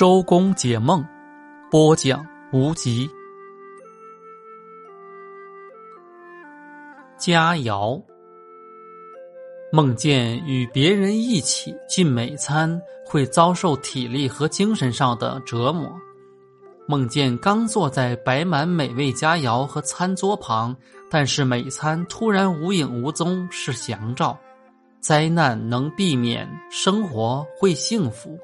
周公解梦播讲无极。佳肴。梦见与别人一起进美餐会遭受体力和精神上的折磨。梦见刚坐在摆满美味佳肴和餐桌旁但是美餐突然无影无踪是祥兆。灾难能避免生活会幸福。